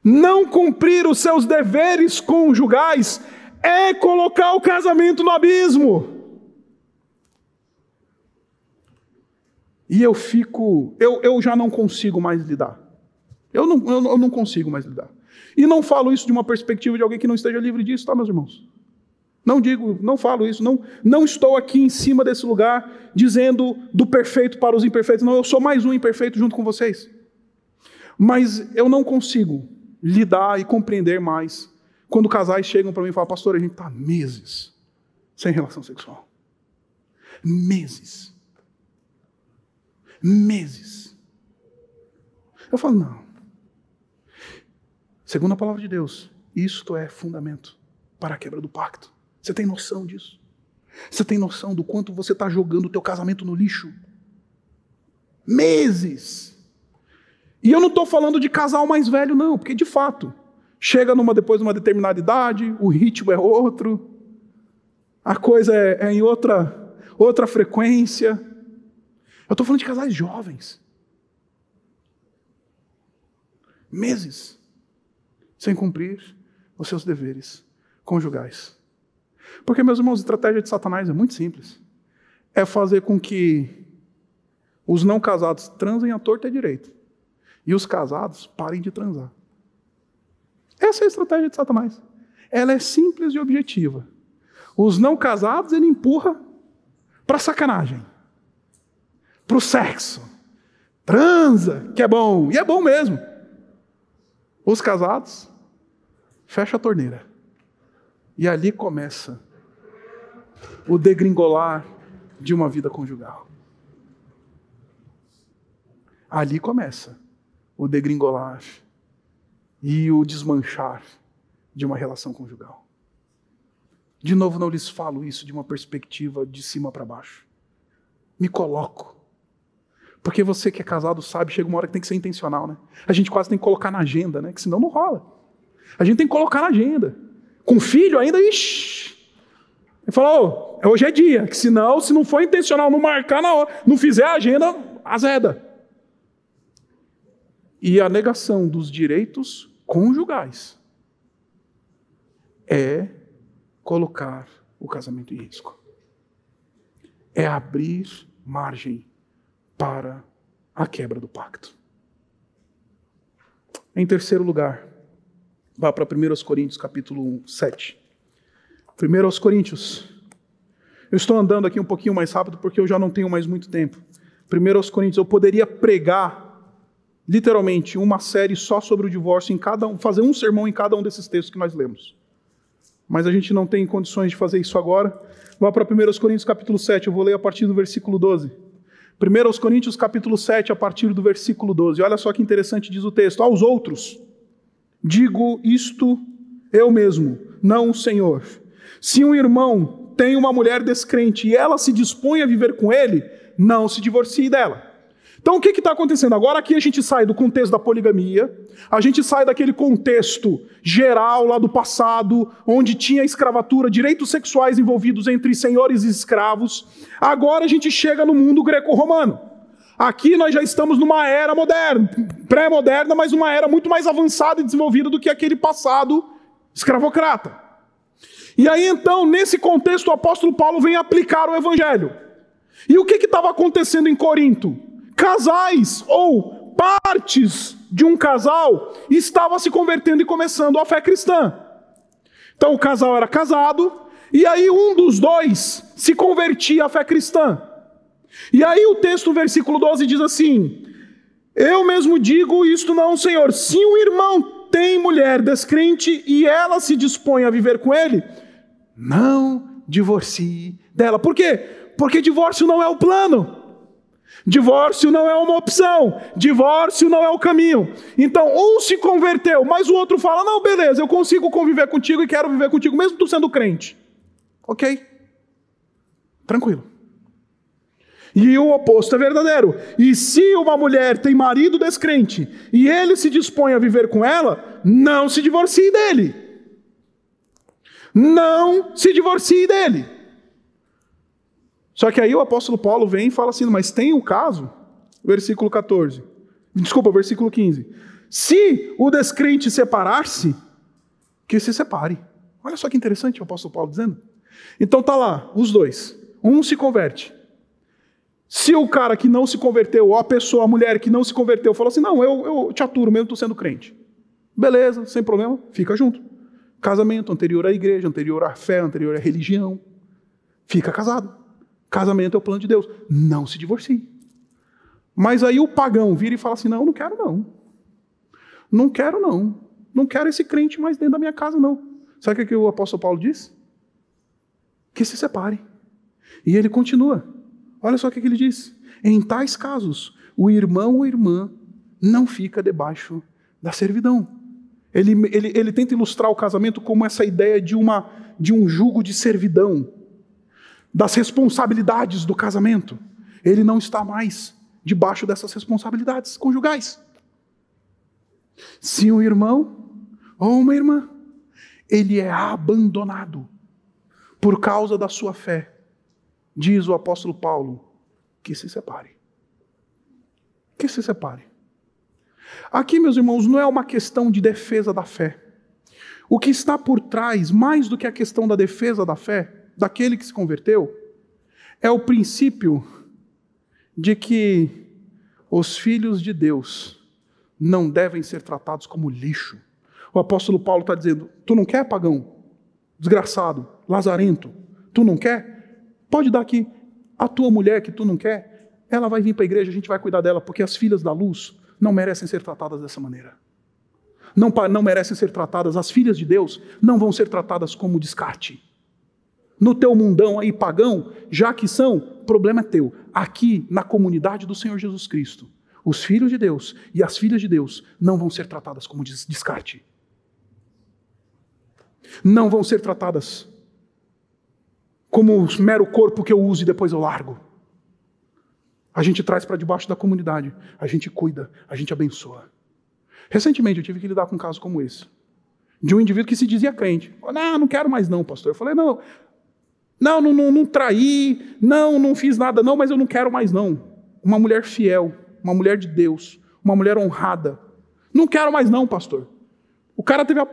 Não cumprir os seus deveres conjugais é colocar o casamento no abismo. E eu fico, eu, eu já não consigo mais lidar. Eu não, eu, eu não consigo mais lidar. E não falo isso de uma perspectiva de alguém que não esteja livre disso, tá, meus irmãos? Não digo, não falo isso, não, não estou aqui em cima desse lugar dizendo do perfeito para os imperfeitos. Não, eu sou mais um imperfeito junto com vocês. Mas eu não consigo lidar e compreender mais quando casais chegam para mim e falam, pastor, a gente está meses sem relação sexual. Meses. Meses. Eu falo, não. Segundo a palavra de Deus, isto é fundamento para a quebra do pacto. Você tem noção disso? Você tem noção do quanto você está jogando o teu casamento no lixo? Meses. E eu não estou falando de casal mais velho, não, porque de fato, chega numa, depois de uma determinada idade, o ritmo é outro, a coisa é, é em outra, outra frequência. Eu estou falando de casais jovens. Meses sem cumprir os seus deveres conjugais. Porque, meus irmãos, a estratégia de Satanás é muito simples. É fazer com que os não casados transem à torta e direito. E os casados parem de transar. Essa é a estratégia de Satanás. Ela é simples e objetiva. Os não casados ele empurra para sacanagem, para o sexo. Transa, que é bom, e é bom mesmo. Os casados fecha a torneira. E ali começa o degringolar de uma vida conjugal. Ali começa o degringolar e o desmanchar de uma relação conjugal. De novo, não lhes falo isso de uma perspectiva de cima para baixo. Me coloco. Porque você que é casado sabe, chega uma hora que tem que ser intencional, né? A gente quase tem que colocar na agenda, né? Que senão não rola. A gente tem que colocar na agenda. Com filho ainda, ixi. Ele falou, oh, hoje é dia, que senão, se não for intencional, não marcar na hora, não fizer a agenda, azeda. E a negação dos direitos conjugais é colocar o casamento em risco. É abrir margem para a quebra do pacto. Em terceiro lugar, Vá para 1 Coríntios, capítulo 7. 1 Coríntios. Eu estou andando aqui um pouquinho mais rápido porque eu já não tenho mais muito tempo. 1 Coríntios, eu poderia pregar, literalmente, uma série só sobre o divórcio, em cada um, fazer um sermão em cada um desses textos que nós lemos. Mas a gente não tem condições de fazer isso agora. Vá para 1 Coríntios, capítulo 7, eu vou ler a partir do versículo 12. 1 Coríntios, capítulo 7, a partir do versículo 12. Olha só que interessante diz o texto. Aos outros Digo isto eu mesmo, não o Senhor. Se um irmão tem uma mulher descrente e ela se dispõe a viver com ele, não se divorcie dela. Então o que está acontecendo? Agora aqui a gente sai do contexto da poligamia, a gente sai daquele contexto geral lá do passado, onde tinha escravatura, direitos sexuais envolvidos entre senhores e escravos. Agora a gente chega no mundo greco-romano. Aqui nós já estamos numa era moderna, pré-moderna, mas uma era muito mais avançada e desenvolvida do que aquele passado escravocrata. E aí então, nesse contexto, o apóstolo Paulo vem aplicar o evangelho. E o que estava acontecendo em Corinto? Casais ou partes de um casal estava se convertendo e começando a fé cristã. Então o casal era casado, e aí um dos dois se convertia à fé cristã. E aí o texto, versículo 12, diz assim: Eu mesmo digo isto não, Senhor. Se um irmão tem mulher descrente e ela se dispõe a viver com ele, não divorcie dela. Por quê? Porque divórcio não é o plano. Divórcio não é uma opção, divórcio não é o caminho. Então, um se converteu, mas o outro fala: não, beleza, eu consigo conviver contigo e quero viver contigo, mesmo tu sendo crente. Ok? Tranquilo. E o oposto é verdadeiro. E se uma mulher tem marido descrente e ele se dispõe a viver com ela, não se divorcie dele. Não se divorcie dele. Só que aí o apóstolo Paulo vem e fala assim: mas tem o caso, versículo 14, desculpa, versículo 15. Se o descrente separar-se, que se separe. Olha só que interessante o apóstolo Paulo dizendo. Então tá lá, os dois. Um se converte. Se o cara que não se converteu, ou a pessoa, a mulher que não se converteu, falou assim: não, eu, eu te aturo mesmo, estou sendo crente. Beleza, sem problema, fica junto. Casamento anterior à igreja, anterior à fé, anterior à religião. Fica casado. Casamento é o plano de Deus. Não se divorcie. Mas aí o pagão vira e fala assim: não, não quero não. Não quero não. Não quero esse crente mais dentro da minha casa, não. Sabe o que o apóstolo Paulo diz? Que se separe. E ele continua. Olha só o que ele diz. Em tais casos, o irmão ou irmã não fica debaixo da servidão. Ele, ele, ele tenta ilustrar o casamento como essa ideia de, uma, de um jugo de servidão das responsabilidades do casamento. Ele não está mais debaixo dessas responsabilidades conjugais. Se um irmão ou uma irmã, ele é abandonado por causa da sua fé, diz o apóstolo Paulo, que se separe. Que se separe. Aqui, meus irmãos, não é uma questão de defesa da fé. O que está por trás, mais do que a questão da defesa da fé, daquele que se converteu é o princípio de que os filhos de Deus não devem ser tratados como lixo. O apóstolo Paulo está dizendo: Tu não quer, pagão? Desgraçado, lazarento, tu não quer? Pode dar aqui. A tua mulher que tu não quer, ela vai vir para a igreja, a gente vai cuidar dela, porque as filhas da luz não merecem ser tratadas dessa maneira. Não, não merecem ser tratadas, as filhas de Deus não vão ser tratadas como descarte no teu mundão aí pagão, já que são, problema é teu. Aqui, na comunidade do Senhor Jesus Cristo, os filhos de Deus e as filhas de Deus não vão ser tratadas como descarte. Não vão ser tratadas como mero corpo que eu uso e depois eu largo. A gente traz para debaixo da comunidade, a gente cuida, a gente abençoa. Recentemente eu tive que lidar com um caso como esse. De um indivíduo que se dizia crente. Não, não quero mais não, pastor. Eu falei, não, não, não, não, não traí, não, não fiz nada, não, mas eu não quero mais, não. Uma mulher fiel, uma mulher de Deus, uma mulher honrada. Não quero mais, não, pastor. O cara teve a,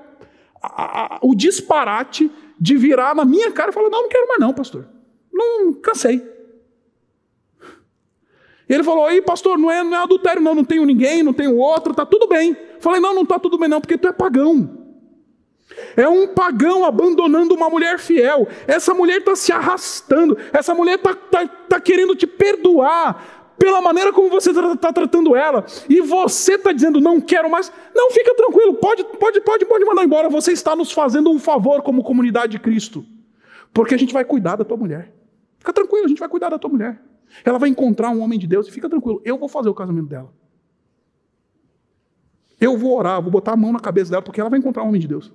a, a, o disparate de virar na minha cara e falar: Não, não quero mais, não, pastor. Não, cansei. Ele falou: Aí, pastor, não é, não é adultério, não, não tenho ninguém, não tenho outro, tá tudo bem. Falei: Não, não tá tudo bem, não, porque tu é pagão. É um pagão abandonando uma mulher fiel. Essa mulher está se arrastando. Essa mulher está tá, tá querendo te perdoar pela maneira como você está tá tratando ela. E você está dizendo, não quero mais. Não, fica tranquilo, pode, pode, pode, pode mandar embora. Você está nos fazendo um favor como comunidade de Cristo. Porque a gente vai cuidar da tua mulher. Fica tranquilo, a gente vai cuidar da tua mulher. Ela vai encontrar um homem de Deus e fica tranquilo, eu vou fazer o casamento dela. Eu vou orar, vou botar a mão na cabeça dela, porque ela vai encontrar um homem de Deus.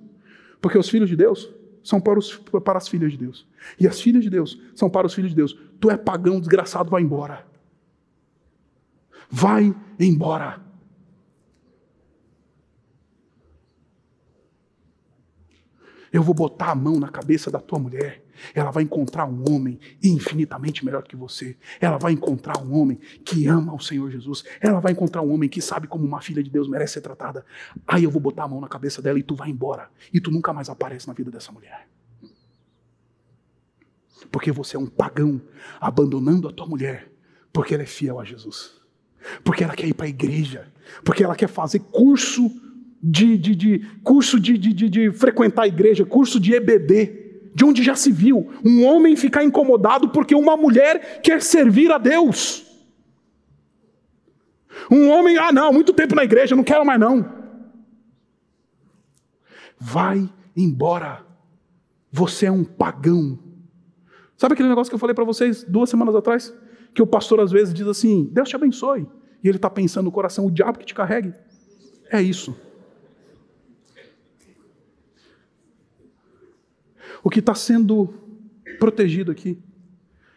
Porque os filhos de Deus são para, os, para as filhas de Deus. E as filhas de Deus são para os filhos de Deus. Tu é pagão, desgraçado, vai embora. Vai embora. Eu vou botar a mão na cabeça da tua mulher. Ela vai encontrar um homem infinitamente melhor que você. Ela vai encontrar um homem que ama o Senhor Jesus. Ela vai encontrar um homem que sabe como uma filha de Deus merece ser tratada. Aí eu vou botar a mão na cabeça dela e tu vai embora. E tu nunca mais aparece na vida dessa mulher. Porque você é um pagão abandonando a tua mulher porque ela é fiel a Jesus. Porque ela quer ir para a igreja. Porque ela quer fazer curso de, de, de curso de, de, de frequentar a igreja, curso de EBD, de onde já se viu um homem ficar incomodado porque uma mulher quer servir a Deus. Um homem, ah não, muito tempo na igreja, não quero mais não. Vai embora. Você é um pagão. Sabe aquele negócio que eu falei para vocês duas semanas atrás? Que o pastor às vezes diz assim: Deus te abençoe. E ele está pensando no coração, o diabo que te carregue. É isso. O que está sendo protegido aqui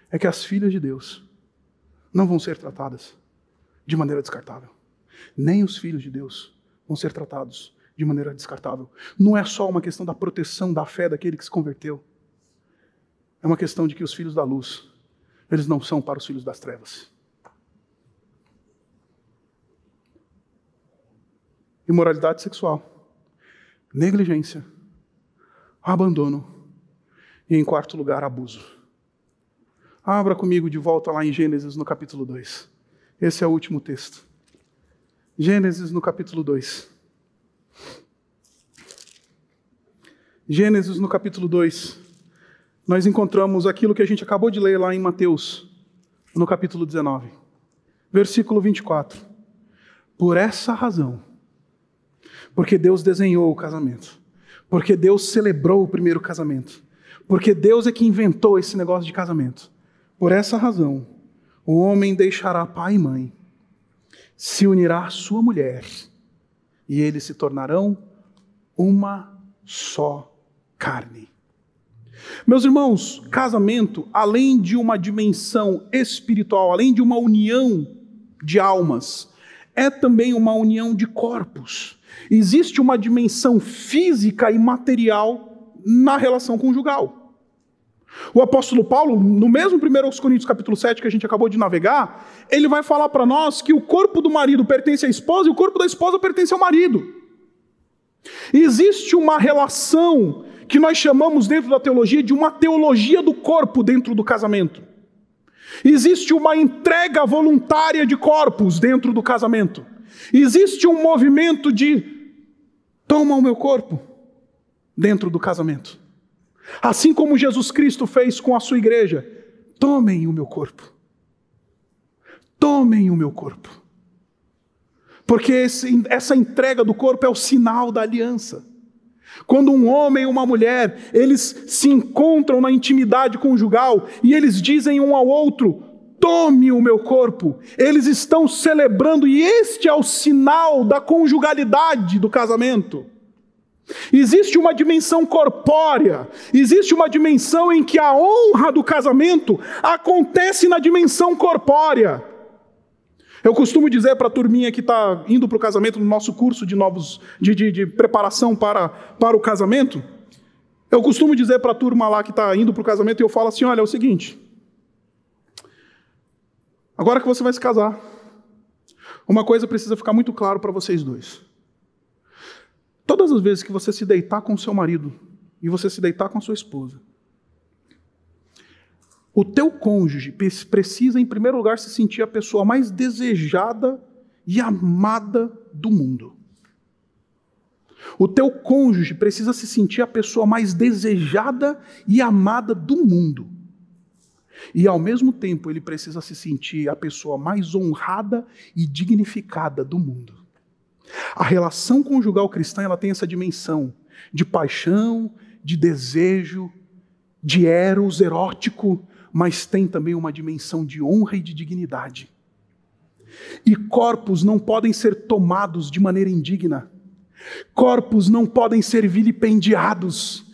é que as filhas de Deus não vão ser tratadas de maneira descartável. Nem os filhos de Deus vão ser tratados de maneira descartável. Não é só uma questão da proteção da fé daquele que se converteu. É uma questão de que os filhos da luz, eles não são para os filhos das trevas. Imoralidade sexual, negligência, abandono e, em quarto lugar, abuso. Abra comigo de volta lá em Gênesis no capítulo 2. Esse é o último texto. Gênesis no capítulo 2. Gênesis no capítulo 2. Nós encontramos aquilo que a gente acabou de ler lá em Mateus, no capítulo 19. Versículo 24. Por essa razão, porque Deus desenhou o casamento, porque Deus celebrou o primeiro casamento, porque Deus é que inventou esse negócio de casamento. Por essa razão, o homem deixará pai e mãe, se unirá à sua mulher, e eles se tornarão uma só carne. Meus irmãos, casamento, além de uma dimensão espiritual, além de uma união de almas, é também uma união de corpos. Existe uma dimensão física e material na relação conjugal. O apóstolo Paulo, no mesmo 1 Coríntios capítulo 7 que a gente acabou de navegar, ele vai falar para nós que o corpo do marido pertence à esposa e o corpo da esposa pertence ao marido. Existe uma relação que nós chamamos dentro da teologia de uma teologia do corpo dentro do casamento. Existe uma entrega voluntária de corpos dentro do casamento. Existe um movimento de toma o meu corpo dentro do casamento. Assim como Jesus Cristo fez com a sua igreja: tomem o meu corpo. Tomem o meu corpo. Porque esse, essa entrega do corpo é o sinal da aliança. Quando um homem e uma mulher, eles se encontram na intimidade conjugal e eles dizem um ao outro: tome o meu corpo. Eles estão celebrando, e este é o sinal da conjugalidade do casamento. Existe uma dimensão corpórea, existe uma dimensão em que a honra do casamento acontece na dimensão corpórea. Eu costumo dizer para a turminha que está indo para o casamento no nosso curso de novos de, de, de preparação para, para o casamento, eu costumo dizer para a turma lá que está indo para o casamento e eu falo assim: olha, é o seguinte, agora que você vai se casar, uma coisa precisa ficar muito claro para vocês dois. Todas as vezes que você se deitar com seu marido e você se deitar com sua esposa, o teu cônjuge precisa, em primeiro lugar, se sentir a pessoa mais desejada e amada do mundo. O teu cônjuge precisa se sentir a pessoa mais desejada e amada do mundo. E ao mesmo tempo, ele precisa se sentir a pessoa mais honrada e dignificada do mundo. A relação conjugal cristã ela tem essa dimensão de paixão, de desejo, de eros erótico, mas tem também uma dimensão de honra e de dignidade. E corpos não podem ser tomados de maneira indigna. Corpos não podem ser vilipendiados.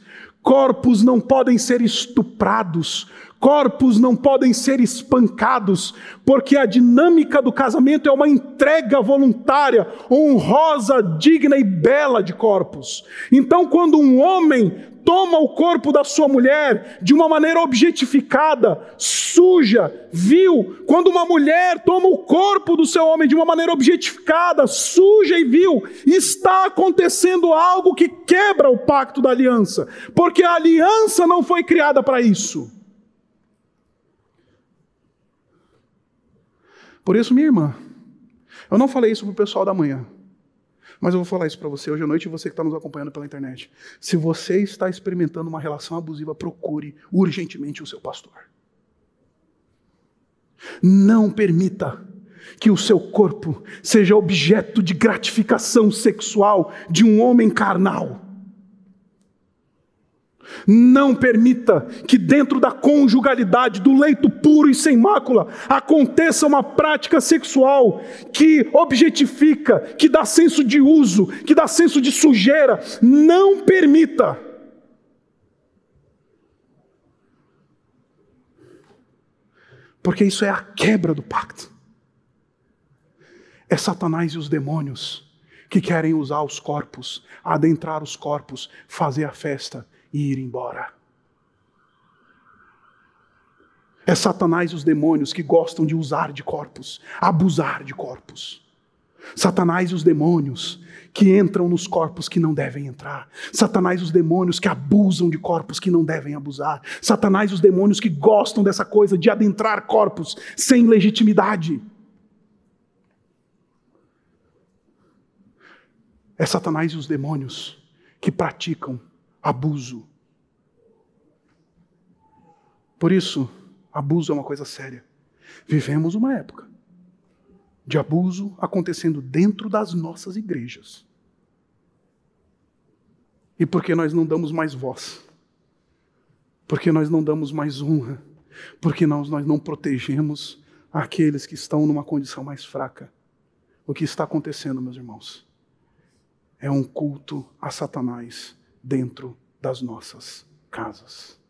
Corpos não podem ser estuprados, corpos não podem ser espancados, porque a dinâmica do casamento é uma entrega voluntária, honrosa, digna e bela de corpos. Então, quando um homem toma o corpo da sua mulher de uma maneira objetificada, suja, vil. Quando uma mulher toma o corpo do seu homem de uma maneira objetificada, suja e vil, está acontecendo algo que quebra o pacto da aliança, porque a aliança não foi criada para isso. Por isso, minha irmã, eu não falei isso para o pessoal da manhã. Mas eu vou falar isso para você hoje à noite e você que está nos acompanhando pela internet. Se você está experimentando uma relação abusiva, procure urgentemente o seu pastor. Não permita que o seu corpo seja objeto de gratificação sexual de um homem carnal. Não permita que dentro da conjugalidade, do leito puro e sem mácula, aconteça uma prática sexual que objetifica, que dá senso de uso, que dá senso de sujeira. Não permita. Porque isso é a quebra do pacto. É Satanás e os demônios que querem usar os corpos, adentrar os corpos, fazer a festa e ir embora. É Satanás e os demônios que gostam de usar de corpos, abusar de corpos. Satanás e os demônios que entram nos corpos que não devem entrar. Satanás e os demônios que abusam de corpos que não devem abusar. Satanás e os demônios que gostam dessa coisa de adentrar corpos sem legitimidade. É Satanás e os demônios que praticam abuso. Por isso, abuso é uma coisa séria. Vivemos uma época de abuso acontecendo dentro das nossas igrejas. E porque nós não damos mais voz, porque nós não damos mais honra, porque nós, nós não protegemos aqueles que estão numa condição mais fraca. O que está acontecendo, meus irmãos, é um culto a Satanás dentro das nossas casas.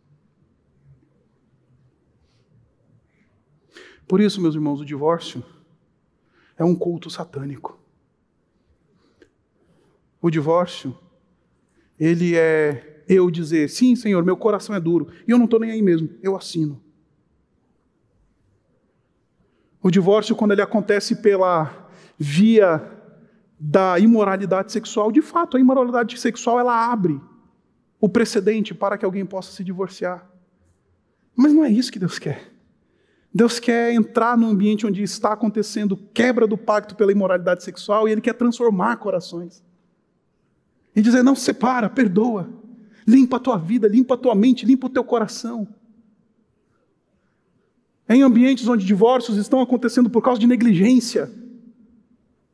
Por isso, meus irmãos, o divórcio é um culto satânico. O divórcio, ele é eu dizer, sim, Senhor, meu coração é duro, e eu não estou nem aí mesmo, eu assino. O divórcio, quando ele acontece pela via da imoralidade sexual, de fato, a imoralidade sexual ela abre o precedente para que alguém possa se divorciar. Mas não é isso que Deus quer. Deus quer entrar no ambiente onde está acontecendo quebra do pacto pela imoralidade sexual e Ele quer transformar corações. E dizer: não, separa, perdoa, limpa a tua vida, limpa a tua mente, limpa o teu coração. Em ambientes onde divórcios estão acontecendo por causa de negligência,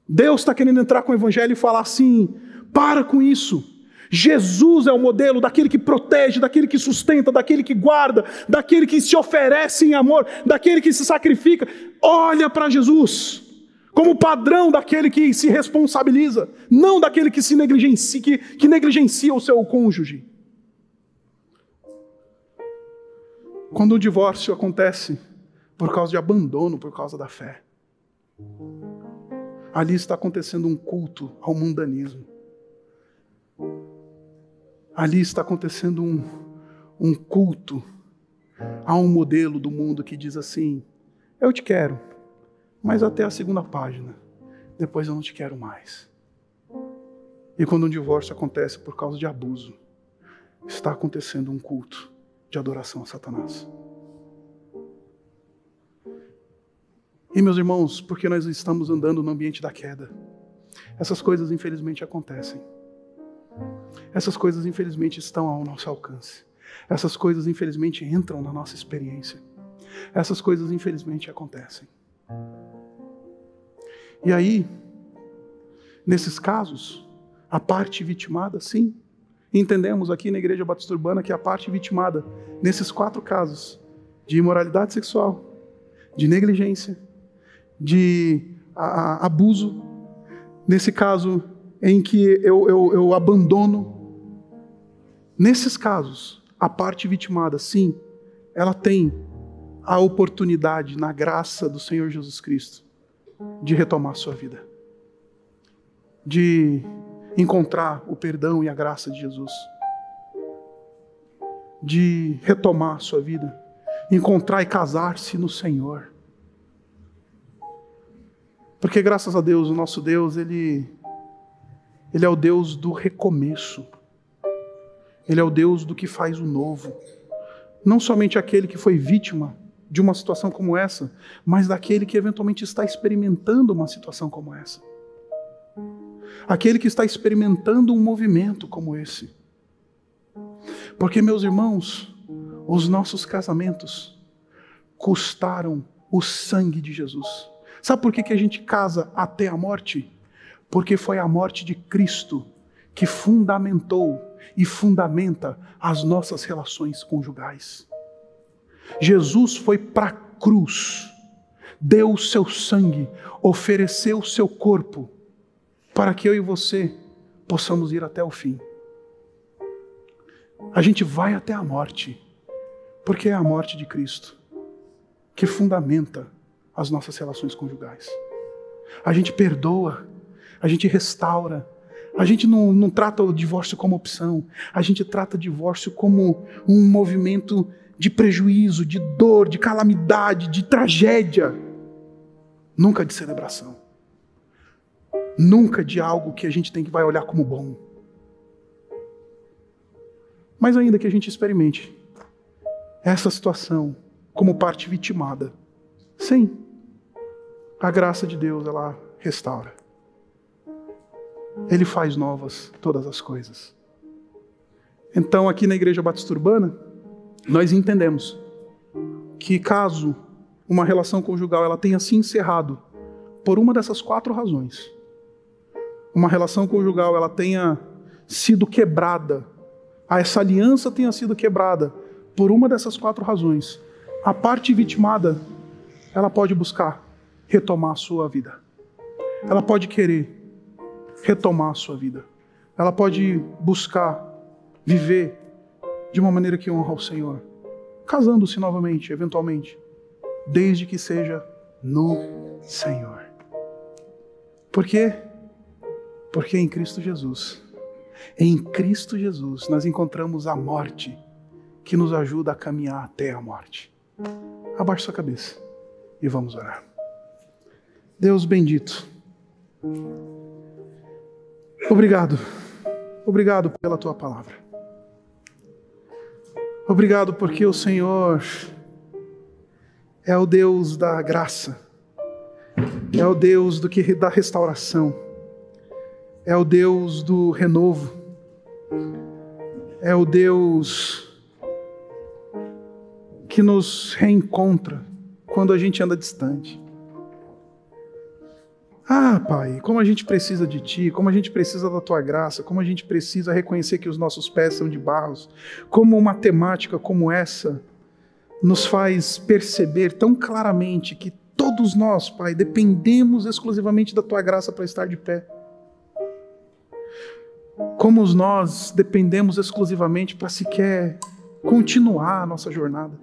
Deus está querendo entrar com o evangelho e falar assim: para com isso. Jesus é o modelo daquele que protege, daquele que sustenta, daquele que guarda, daquele que se oferece em amor, daquele que se sacrifica. Olha para Jesus como padrão daquele que se responsabiliza, não daquele que se negligencia, que, que negligencia o seu cônjuge. Quando o divórcio acontece por causa de abandono, por causa da fé, ali está acontecendo um culto ao mundanismo. Ali está acontecendo um, um culto a um modelo do mundo que diz assim: Eu te quero, mas até a segunda página, depois eu não te quero mais. E quando um divórcio acontece por causa de abuso, está acontecendo um culto de adoração a Satanás. E meus irmãos, porque nós estamos andando no ambiente da queda, essas coisas infelizmente acontecem. Essas coisas infelizmente estão ao nosso alcance. Essas coisas infelizmente entram na nossa experiência. Essas coisas infelizmente acontecem. E aí, nesses casos, a parte vitimada, sim, entendemos aqui na Igreja Batista Urbana que a parte vitimada, nesses quatro casos, de imoralidade sexual, de negligência de a, a, abuso, nesse caso em que eu, eu, eu abandono, Nesses casos, a parte vitimada, sim, ela tem a oportunidade, na graça do Senhor Jesus Cristo, de retomar sua vida, de encontrar o perdão e a graça de Jesus, de retomar sua vida, encontrar e casar-se no Senhor. Porque graças a Deus, o nosso Deus, ele ele é o Deus do recomeço. Ele é o Deus do que faz o novo. Não somente aquele que foi vítima de uma situação como essa, mas daquele que eventualmente está experimentando uma situação como essa. Aquele que está experimentando um movimento como esse. Porque, meus irmãos, os nossos casamentos custaram o sangue de Jesus. Sabe por que, que a gente casa até a morte? Porque foi a morte de Cristo que fundamentou e fundamenta as nossas relações conjugais. Jesus foi para a cruz, deu o seu sangue, ofereceu o seu corpo, para que eu e você possamos ir até o fim. A gente vai até a morte, porque é a morte de Cristo que fundamenta as nossas relações conjugais. A gente perdoa, a gente restaura, a gente não, não trata o divórcio como opção, a gente trata o divórcio como um movimento de prejuízo, de dor, de calamidade, de tragédia. Nunca de celebração. Nunca de algo que a gente tem que vai olhar como bom. Mas ainda que a gente experimente essa situação como parte vitimada, sim, a graça de Deus ela restaura. Ele faz novas todas as coisas. Então, aqui na Igreja Batista Urbana, nós entendemos que caso uma relação conjugal ela tenha se encerrado por uma dessas quatro razões, uma relação conjugal ela tenha sido quebrada, essa aliança tenha sido quebrada por uma dessas quatro razões, a parte vitimada ela pode buscar retomar a sua vida. Ela pode querer retomar a sua vida. Ela pode buscar viver de uma maneira que honra ao Senhor, casando-se novamente, eventualmente, desde que seja no Senhor. Por quê? Porque em Cristo Jesus, em Cristo Jesus, nós encontramos a morte que nos ajuda a caminhar até a morte. Abaixe sua cabeça e vamos orar. Deus bendito. Obrigado. Obrigado pela tua palavra. Obrigado porque o Senhor é o Deus da graça. É o Deus do que da restauração. É o Deus do renovo. É o Deus que nos reencontra quando a gente anda distante. Ah, Pai, como a gente precisa de Ti, como a gente precisa da Tua graça, como a gente precisa reconhecer que os nossos pés são de barros, como uma temática como essa nos faz perceber tão claramente que todos nós, Pai, dependemos exclusivamente da Tua graça para estar de pé. Como nós dependemos exclusivamente para sequer continuar a nossa jornada.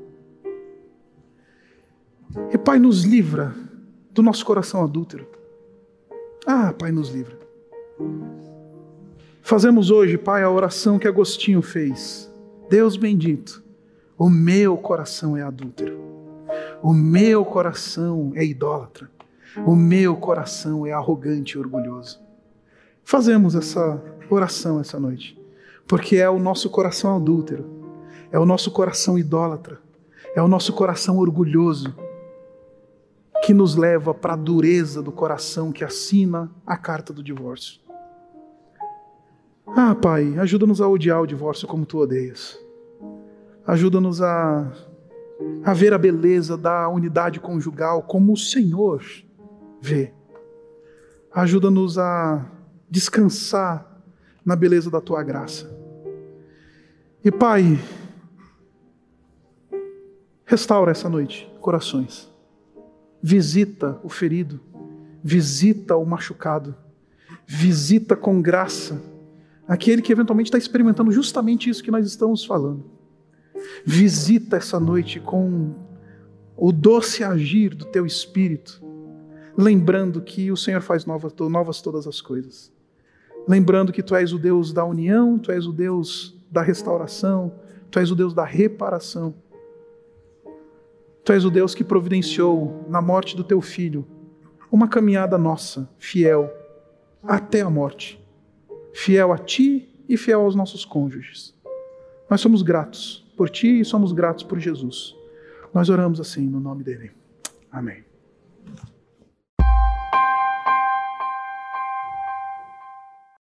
E Pai, nos livra do nosso coração adúltero. Ah, Pai, nos livra. Fazemos hoje, Pai, a oração que Agostinho fez. Deus bendito, o meu coração é adúltero, o meu coração é idólatra, o meu coração é arrogante e orgulhoso. Fazemos essa oração essa noite, porque é o nosso coração adúltero, é o nosso coração idólatra, é o nosso coração orgulhoso que nos leva para a dureza do coração que assina a carta do divórcio. Ah, Pai, ajuda-nos a odiar o divórcio como tu odeias. Ajuda-nos a, a ver a beleza da unidade conjugal como o Senhor vê. Ajuda-nos a descansar na beleza da tua graça. E, Pai, restaura essa noite corações visita o ferido, visita o machucado, visita com graça aquele que eventualmente está experimentando justamente isso que nós estamos falando. Visita essa noite com o doce agir do teu espírito, lembrando que o Senhor faz novas, novas todas as coisas. Lembrando que tu és o Deus da união, tu és o Deus da restauração, tu és o Deus da reparação. Tu és o Deus que providenciou na morte do teu filho uma caminhada nossa, fiel, até a morte. Fiel a ti e fiel aos nossos cônjuges. Nós somos gratos por ti e somos gratos por Jesus. Nós oramos assim no nome dele. Amém.